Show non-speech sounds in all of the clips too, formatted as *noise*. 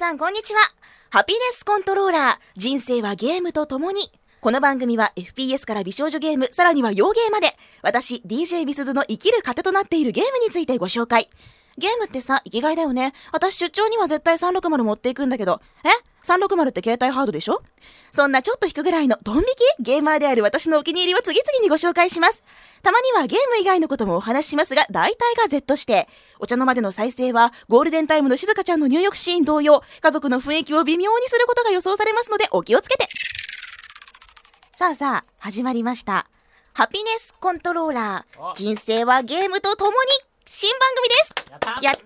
さんこんにちは。ハピネスコントローラー人生はゲームとともに。この番組は FPS から美少女ゲームさらには洋ゲーまで。私 DJ ビスズの生きる糧となっているゲームについてご紹介。ゲームってさ生きがいだよね。私出張には絶対360持っていくんだけど。え？360って携帯ハードでしょ？そんなちょっと引くぐらいのドン引き？ゲーマーである私のお気に入りを次々にご紹介します。たまにはゲーム以外のこともお話ししますが大体が Z して。お茶の間での再生はゴールデンタイムの静香ちゃんの入浴シーン同様家族の雰囲気を微妙にすることが予想されますのでお気をつけて。さあさあ始まりました。ハピネスコントローラー。人生はゲームとともに。新番組です。やった。やっ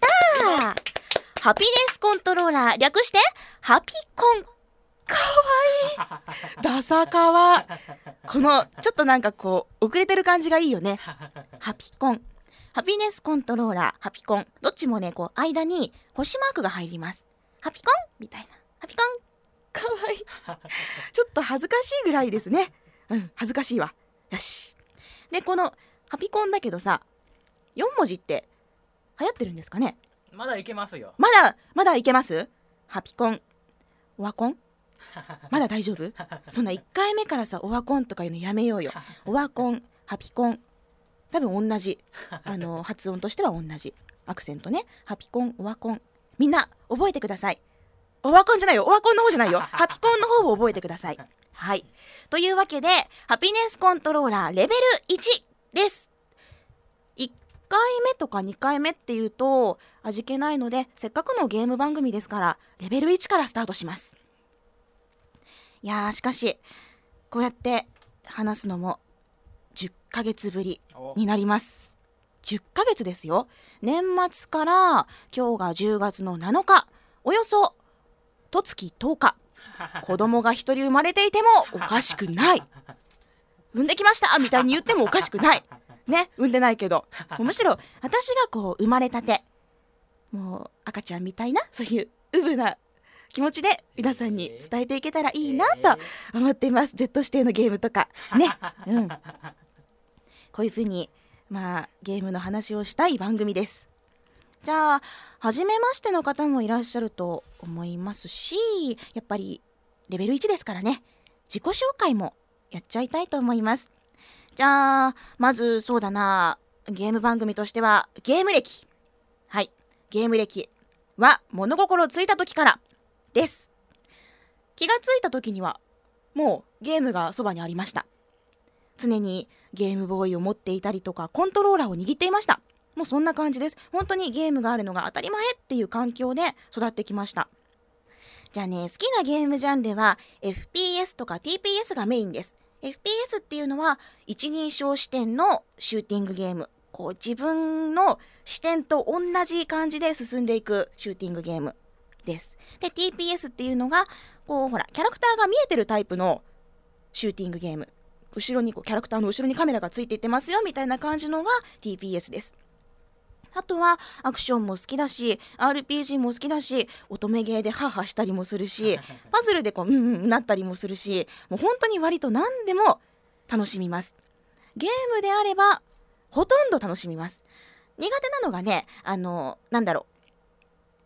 たー。ハピネスコントローラー。略してハピコンかわいい。ダサかわ。このちょっとなんかこう遅れてる感じがいいよね。ハピコン。ハピネスコントローラー。ハピコン。どっちもねこう間に星マークが入ります。ハピコンみたいな。ハピコン。かわいい。ちょっと恥ずかしいぐらいですね。うん恥ずかしいわ。よし。でこのハピコンだけどさ4文字って流行ってるんですかね？まだいけますよ。まだまだいけます？ハピコン。オワコンまだ大丈夫？そんな1回目からさオワコンとかいうのやめようよ。*laughs* オワコンハピコン。多分同じ。あの *laughs* 発音としては同じ。アクセントね。ハピコンオワコン。みんな覚えてください。オワコンじゃないよ。オワコンの方じゃないよ。*laughs* ハピコンの方を覚えてください。はい。というわけでハピネスコントローラーレベル1です。1回目とか2回目っていうと味気ないのでせっかくのゲーム番組ですからレベル1からスタートしますいやーしかしこうやって話すのも10ヶ月ぶりお。になります。10ヶ月ですよ。年末から今日が10月の7日およそと月10日子供が一人生まれていてもおかしくない。産んできましたみたいに言ってもおかしくない。ね産んでないけど。むしろ私がこう生まれたてもう赤ちゃんみたいなそういううぶな気持ちで皆さんに伝えていけたらいいなと思っています。Z 指定のゲームとか。*laughs* ね。うん。こういうふうにまあゲームの話をしたい番組です。じゃあ初めましての方もいらっしゃると思いますしやっぱりレベル1ですからね。自己紹介もやっちゃいたいと思います。じゃあまずそうだな。ゲーム番組としてはゲーム歴。はい。ゲーム歴は物心ついた時からです。気がついた時にはもうゲームがそばにありました。常にゲームボーイを持っていたりとかコントローラーを握っていました。もうそんな感じです。本当にゲームがあるのが当たり前っていう環境で育ってきました。じゃあね好きなゲームジャンルは FPS とか TPS がメインです。FPS っていうのは一人称視点のシューティングゲーム。こう自分の視点と同じ感じで進んでいくシューティングゲーム。です。で TPS っていうのがこうほらキャラクターが見えてるタイプのシューティングゲーム。後ろにこうキャラクターの後ろにカメラがついていってますよみたいな感じのが TPS です。あとはアクションも好きだし RPG も好きだし乙女ゲーでハーハーしたりもするし *laughs* パズルでこううんうんなったりもするしもう本当に割と何でも楽しみます。ゲームであればほとんど楽しみます。苦手なのがねあのなんだろ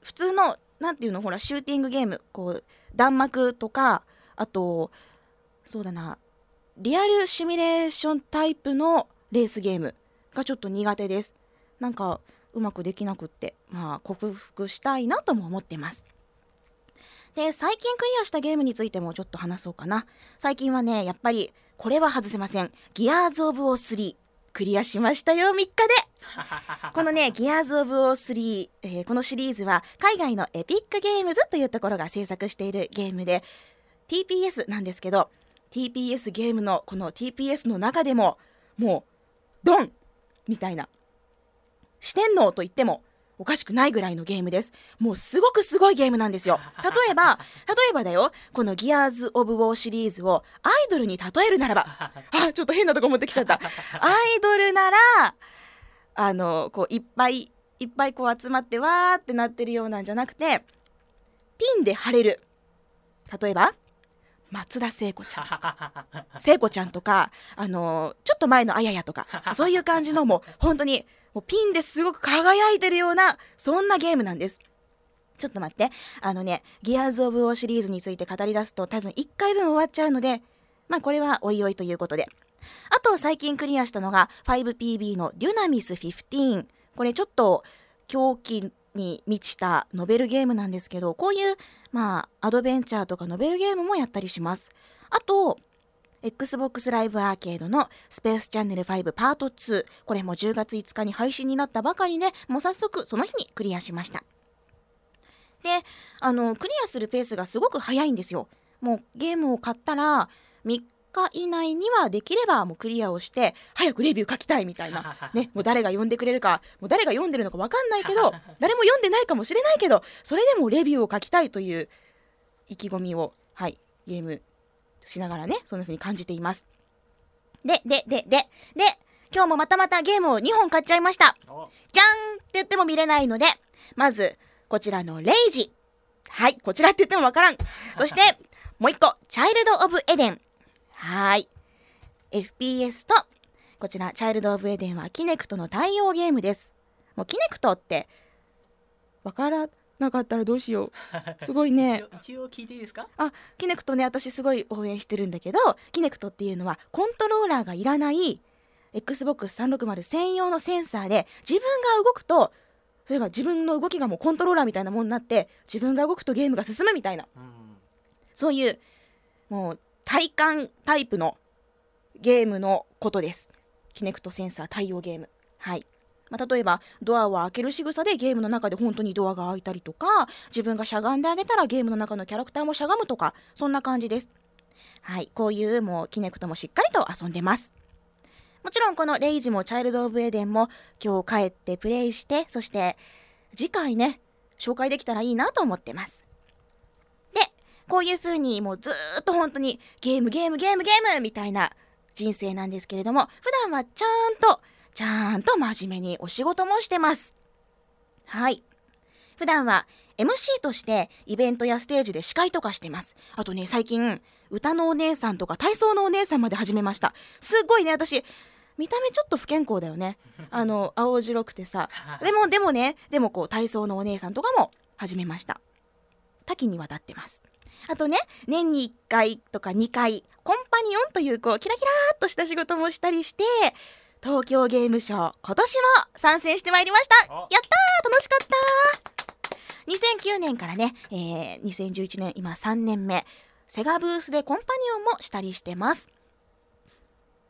う。普通のなんていうの？ほらシューティングゲーム。こう弾幕とかあとそうだな。リアルシミュレーションタイプのレースゲームがちょっと苦手です。なんかうまくできなくって。まあ克服したいなとも思ってます。で最近クリアしたゲームについてもちょっと話そうかな。最近はねやっぱりこれは外せません。ギアーズ・オブ・オー3クリアしましたよ3日で。*laughs* このね、ギアーズ・オブ・ウォー3、えーこのシリーズは海外のエピックゲームズというところが制作しているゲームで TPS なんですけど TPS ゲームのこの TPS の中でももうドンみたいな四天王と言ってもおかしくないぐらいのゲームです。もうすごくすごいゲームなんですよ。*laughs* 例えば例えばだよ。このギアーズ・オブ・ウォーシリーズをアイドルに例えるならば。*laughs* あちょっと変なとこ持ってきちゃった。*laughs* アイドルならあのこういっぱいいっぱいこう集まってわーってなってるようなんじゃなくてピンで貼れる。例えば松田聖子ちゃん。とか聖子ちゃんとかあのちょっと前のあややとかそういう感じのもう本当にピンですごく輝いてるようなそんなゲームなんですちょっと待って。あのね、ギアーズ・オブ・オーシリーズについて語り出すと多分1回分終わっちゃうので、まあこれはおいおいということで。あと最近クリアしたのが 5PB のデュナミス15。これちょっと狂気に満ちたノベルゲームなんですけど、こういう、まあ、アドベンチャーとかノベルゲームもやったりします。あと、Xbox Live Arcade のスペースチャンネル5パート2。これも10月5日に配信になったばかりで、もう早速その日にクリアしました。で、あの、クリアするペースがすごく早いんですよ。もうゲームを買ったら、3日以内にはできればもうクリアをして、早くレビュー書きたいみたいな。*laughs* ね、もう誰が読んでくれるか、もう誰が読んでるのかわかんないけど、誰も読んでないかもしれないけど、それでもレビューを書きたいという意気込みを、はい、ゲームしながらね、そんな風に感じています。で、で、で、で、で、今日もまたまたゲームを2本買っちゃいました。じゃんって言っても見れないので、まず、こちらのレイジ。はい、こちらって言ってもわからん。*laughs* そして、もう一個、チャイルド・オブ・エデン。はい。FPS と、こちら、チャイルド・オブ・エデンはキネクトの対応ゲームです。もうキネクトって、わからなかったらどうしよう。*laughs* すごいね。一応聞いていいですか？あ、キネクトね、私すごい応援してるんだけど、キネクトっていうのはコントローラーがいらない Xbox 360専用のセンサーで自分が動くと、それが自分の動きがもうコントローラーみたいなもんになって、自分が動くとゲームが進むみたいな、うんそういう、もう体感タイプのゲームのことです。キネクトセンサー対応ゲーム。はい。まあ、例えばドアを開ける仕草でゲームの中で本当にドアが開いたりとか自分がしゃがんであげたらゲームの中のキャラクターもしゃがむとかそんな感じです。はいこういうもうキネクトもしっかりと遊んでます。もちろんこのレイジもチャイルド・オブ・エデンも今日帰ってプレイしてそして次回ね紹介できたらいいなと思ってます。でこういう風にもうずーっと本当にゲームゲームゲームゲームみたいな人生なんですけれども普段はちゃんとちゃんと真面目にお仕事もしてます。はい。普段は MC としてイベントやステージで司会とかしてます。あとね、最近、歌のお姉さんとか体操のお姉さんまで始めました。すっごいね、私、見た目ちょっと不健康だよね。あの、青白くてさ。でも、でもね、でもこう、体操のお姉さんとかも始めました。多岐にわたってます。あとね、年に1回とか2回、コンパニオンというこう、キラキラーっとした仕事もしたりして、東京ゲームショウ今年も参戦してまいりました。おやったー楽しかった2009年からね、えー、2011年今3年目セガブースでコンパニオンもしたりしてます。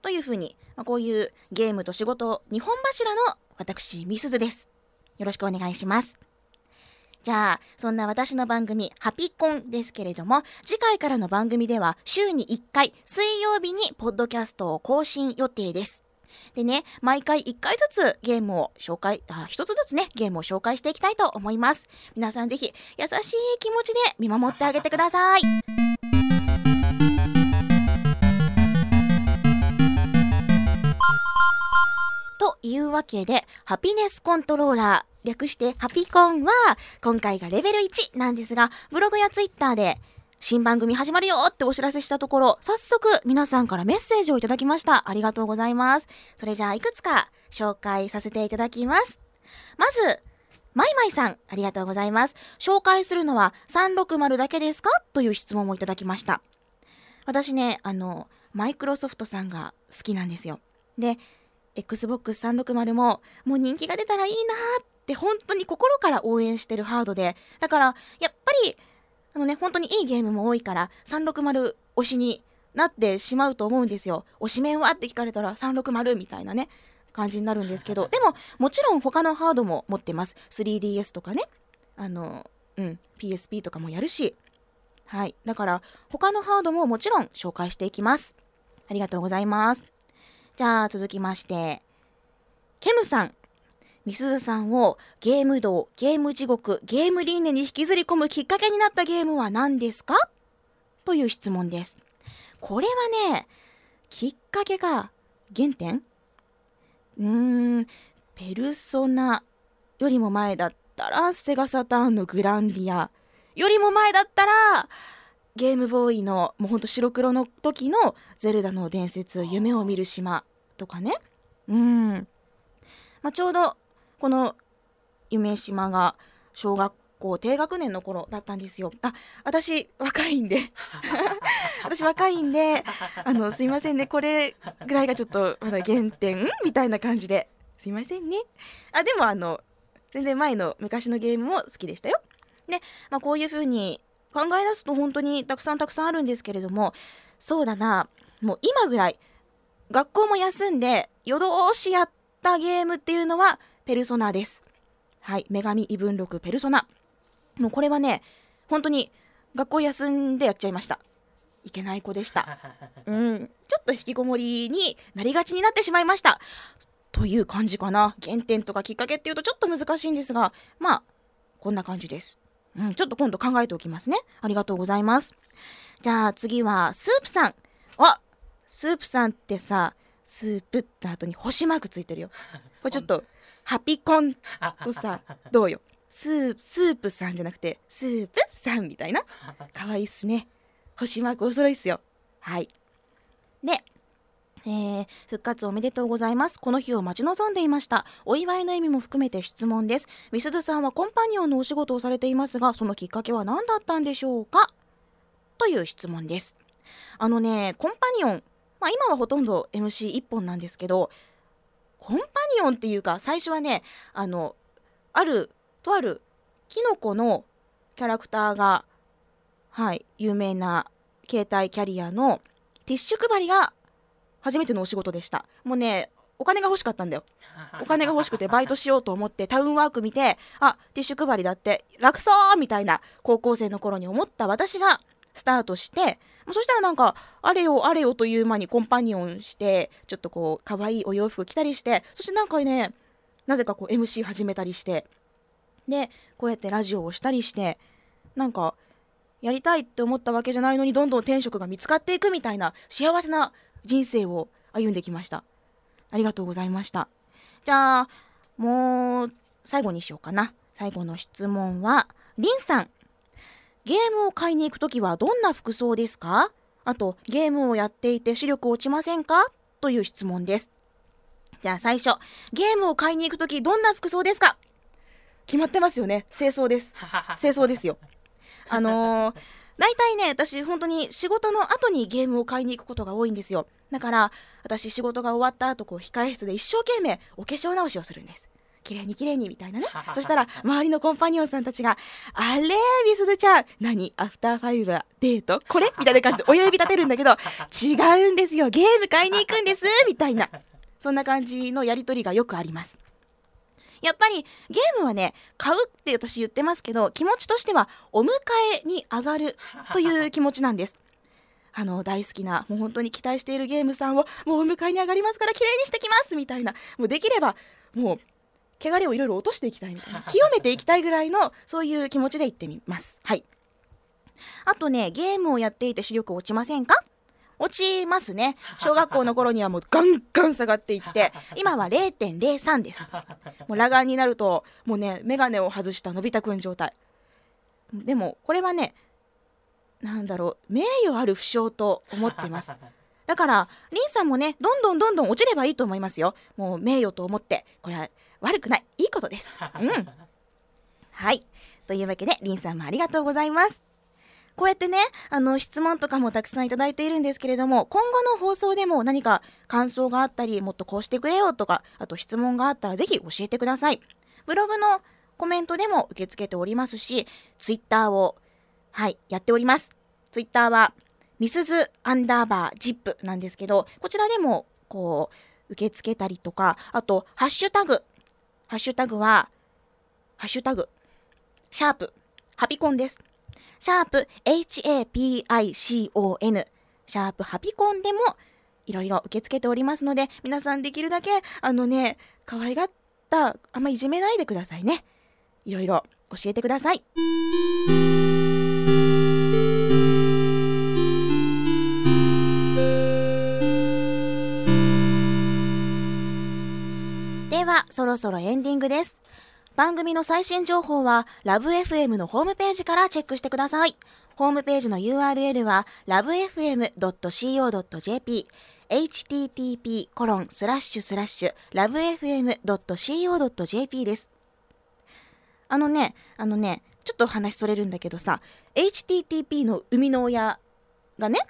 というふうに、まあ、こういうゲームと仕事2本柱の私みすずです。よろしくお願いします。じゃあ、そんな私の番組、ハピコンですけれども、次回からの番組では週に1回、水曜日にポッドキャストを更新予定です。でね、毎回1回ずつゲームを紹介、あ、1つずつね、ゲームを紹介していきたいと思います。皆さんぜひ、優しい気持ちで見守ってあげてください。というわけで、ハピネスコントローラー、略してハピコンは、今回がレベル1なんですが、ブログやツイッターで、新番組始まるよってお知らせしたところ、早速皆さんからメッセージをいただきました。ありがとうございます。それじゃあ、いくつか紹介させていただきます。まず、マイマイさん、ありがとうございます。紹介するのは360だけですか？という質問もいただきました。私ね、あの、マイクロソフトさんが好きなんですよ。で、Xbox 360ももう人気が出たらいいなーって本当に心から応援してるハードで、だからやっぱりあのね、本当にいいゲームも多いから360推しになってしまうと思うんですよ。推しメンはって聞かれたら360みたいなね、感じになるんですけど、でももちろん他のハードも持ってます。3DS とかね、あの、うん、PSP とかもやるし、はい。だから他のハードももちろん紹介していきます。ありがとうございます。じゃあ続きまして、ケムさん。みすずさんをゲーム道、ゲーム地獄、ゲーム輪廻に引きずり込むきっかけになったゲームは何ですか？という質問です。これはね、きっかけが原点？うーん、ペルソナよりも前だったらセガサターンのグランディアよりも前だったらゲームボーイのもうほんと白黒の時のゼルダの伝説夢を見る島とかね。うん、まあ、ちょうどこの夢島が小学校低学年の頃だったんですよ。あ *laughs* 私若いんで。私若いんであのすいませんね。これぐらいがちょっとまだ原点みたいな感じで。すいませんね。あでもあの全然前の昔のゲームも好きでしたよ。で、まあ、こういう風に考え出すと本当にたくさんたくさんあるんですけれどもそうだな。もう今ぐらい学校も休んで夜通しやったゲームっていうのはペルソナです。はい。女神異聞録ペルソナ。もうこれはね本当に学校休んでやっちゃいました。いけない子でした。*laughs* うん。ちょっと引きこもりになりがちになってしまいました。という感じかな。原点とかきっかけっていうとちょっと難しいんですが。まあこんな感じです。うん、ちょっと今度考えておきますね。ありがとうございます。じゃあ次は、スープさん。あスープさんってさ、スープって後に星マークついてるよ。これちょっと、ハピコンとさ、どうよ？スープ、スープさんじゃなくて、スープさんみたいな？かわいいっすね。星マークお揃いっすよ。はい。で、えー、復活おめでとうございます。この日を待ち望んでいました。お祝いの意味も含めて質問です。みすずさんはコンパニオンのお仕事をされていますが、そのきっかけは何だったんでしょうか？という質問です。あのね、コンパニオン、まあ今はほとんど MC1 本なんですけど、コンパニオンっていうか、最初はね、あの、ある、とある、キノコのキャラクターが、はい、有名な携帯キャリアのティッシュ配りが初めてのお仕事でした。もうねお金が欲しかったんだよ。*laughs* お金が欲しくてバイトしようと思ってタウンワーク見てあティッシュ配りだって楽そうみたいな高校生の頃に思った私がスタートしてそしたらなんかあれよあれよという間にコンパニオンしてちょっとこう可愛いお洋服着たりしてそしてなんかねなぜかこう MC 始めたりしてでこうやってラジオをしたりしてなんかやりたいって思ったわけじゃないのにどんどん転職が見つかっていくみたいな幸せな人生を歩んできました。ありがとうございました。じゃあもう最後にしようかな。最後の質問はりんさん。ゲームを買いに行くときはどんな服装ですか？あとゲームをやっていて視力落ちませんか？という質問です。じゃあ最初ゲームを買いに行くときどんな服装ですか？決まってますよね。清掃です。*laughs* 清掃ですよ。あのー大体ね、私本当に仕事の後にゲームを買いに行くことが多いんですよ。だから、私仕事が終わった後、こう、控え室で一生懸命お化粧直しをするんです。綺麗に綺麗にみたいなね。そしたら、周りのコンパニオンさんたちが、あれみすずちゃん、何？アフターファイブはデート？これ？みたいな感じで親指立てるんだけど、違うんですよ。ゲーム買いに行くんですみたいな。そんな感じのやりとりがよくあります。やっぱりゲームはね買うって私言ってますけど気持ちとしてはお迎えに上がるという気持ちなんです。あの大好きなもう本当に期待しているゲームさんをもうお迎えに上がりますから綺麗にしてきますみたいなもうできればもう汚れをいろいろ落としていきたいみたいな清めていきたいぐらいのそういう気持ちでいってみます。はい。あとねゲームをやっていて視力落ちませんか？落ちますね。小学校の頃にはもうガンガン下がっていって *laughs* 今は0.03です。もう裸眼になるともうね眼鏡を外したのび太くん状態。でもこれはねなんだろう名誉ある負傷と思ってます。だからリンさんもねどんどんどんどん落ちればいいと思いますよ。もう名誉と思ってこれは悪くないいいことです *laughs* うんはいというわけでリンさんもありがとうございますこうやってね、あの、質問とかもたくさんいただいているんですけれども、今後の放送でも何か感想があったり、もっとこうしてくれよとか、あと質問があったらぜひ教えてください。ブログのコメントでも受け付けておりますし、ツイッターを、はい、やっております。ツイッターは、ミスズアンダーバージップなんですけど、こちらでも、こう、受け付けたりとか、あと、ハッシュタグ。ハッシュタグは、ハッシュタグ、シャープ、ハピコンです。シャープ HAPICON シャープハピコンでもいろいろ受け付けておりますので皆さんできるだけあのね可愛がったあんまいじめないでくださいね。いろいろ教えてください。そろそろエンディングです番組の最新情報はラブ f m のホームページからチェックしてください。ホームページの URL は lovefm.co.jp http コロンスラッシュスラッシュ lovefm.co.jp です。あのね、あのね、ちょっと話それるんだけどさ HTTP の生みの親がね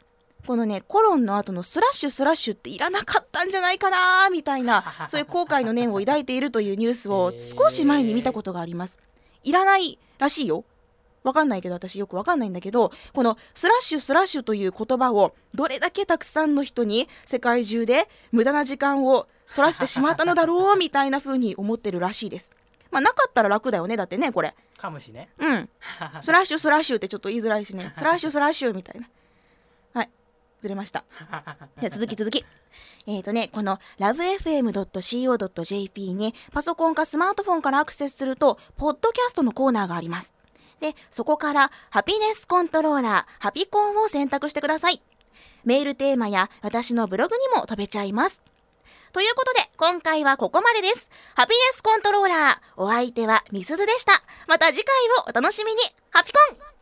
このねコロンの後のスラッシュスラッシュっていらなかったんじゃないかなみたいな *laughs* そういう後悔の念を抱いているというニュースを少し前に見たことがあります。いらないらしいよ。わかんないけど私よくわかんないんだけどこのスラッシュスラッシュという言葉をどれだけたくさんの人に世界中で無駄な時間を取らせてしまったのだろうみたいな風に思ってるらしいです。まあなかったら楽だよねだってねこれ。かむしねうん。スラッシュスラッシュってちょっと言いづらいしね。スラッシュスラッシュみたいな。はいずれました *laughs* じゃあ続き続きえーとね、この lovefm.co.jp にパソコンかスマートフォンからアクセスすると、ポッドキャストのコーナーがあります。で、そこからハピネスコントローラー、ハピコンを選択してください。メールテーマや私のブログにも飛べちゃいます。ということで、今回はここまでです。ハピネスコントローラー、お相手はみすずでした。また次回をお楽しみに。ハピコン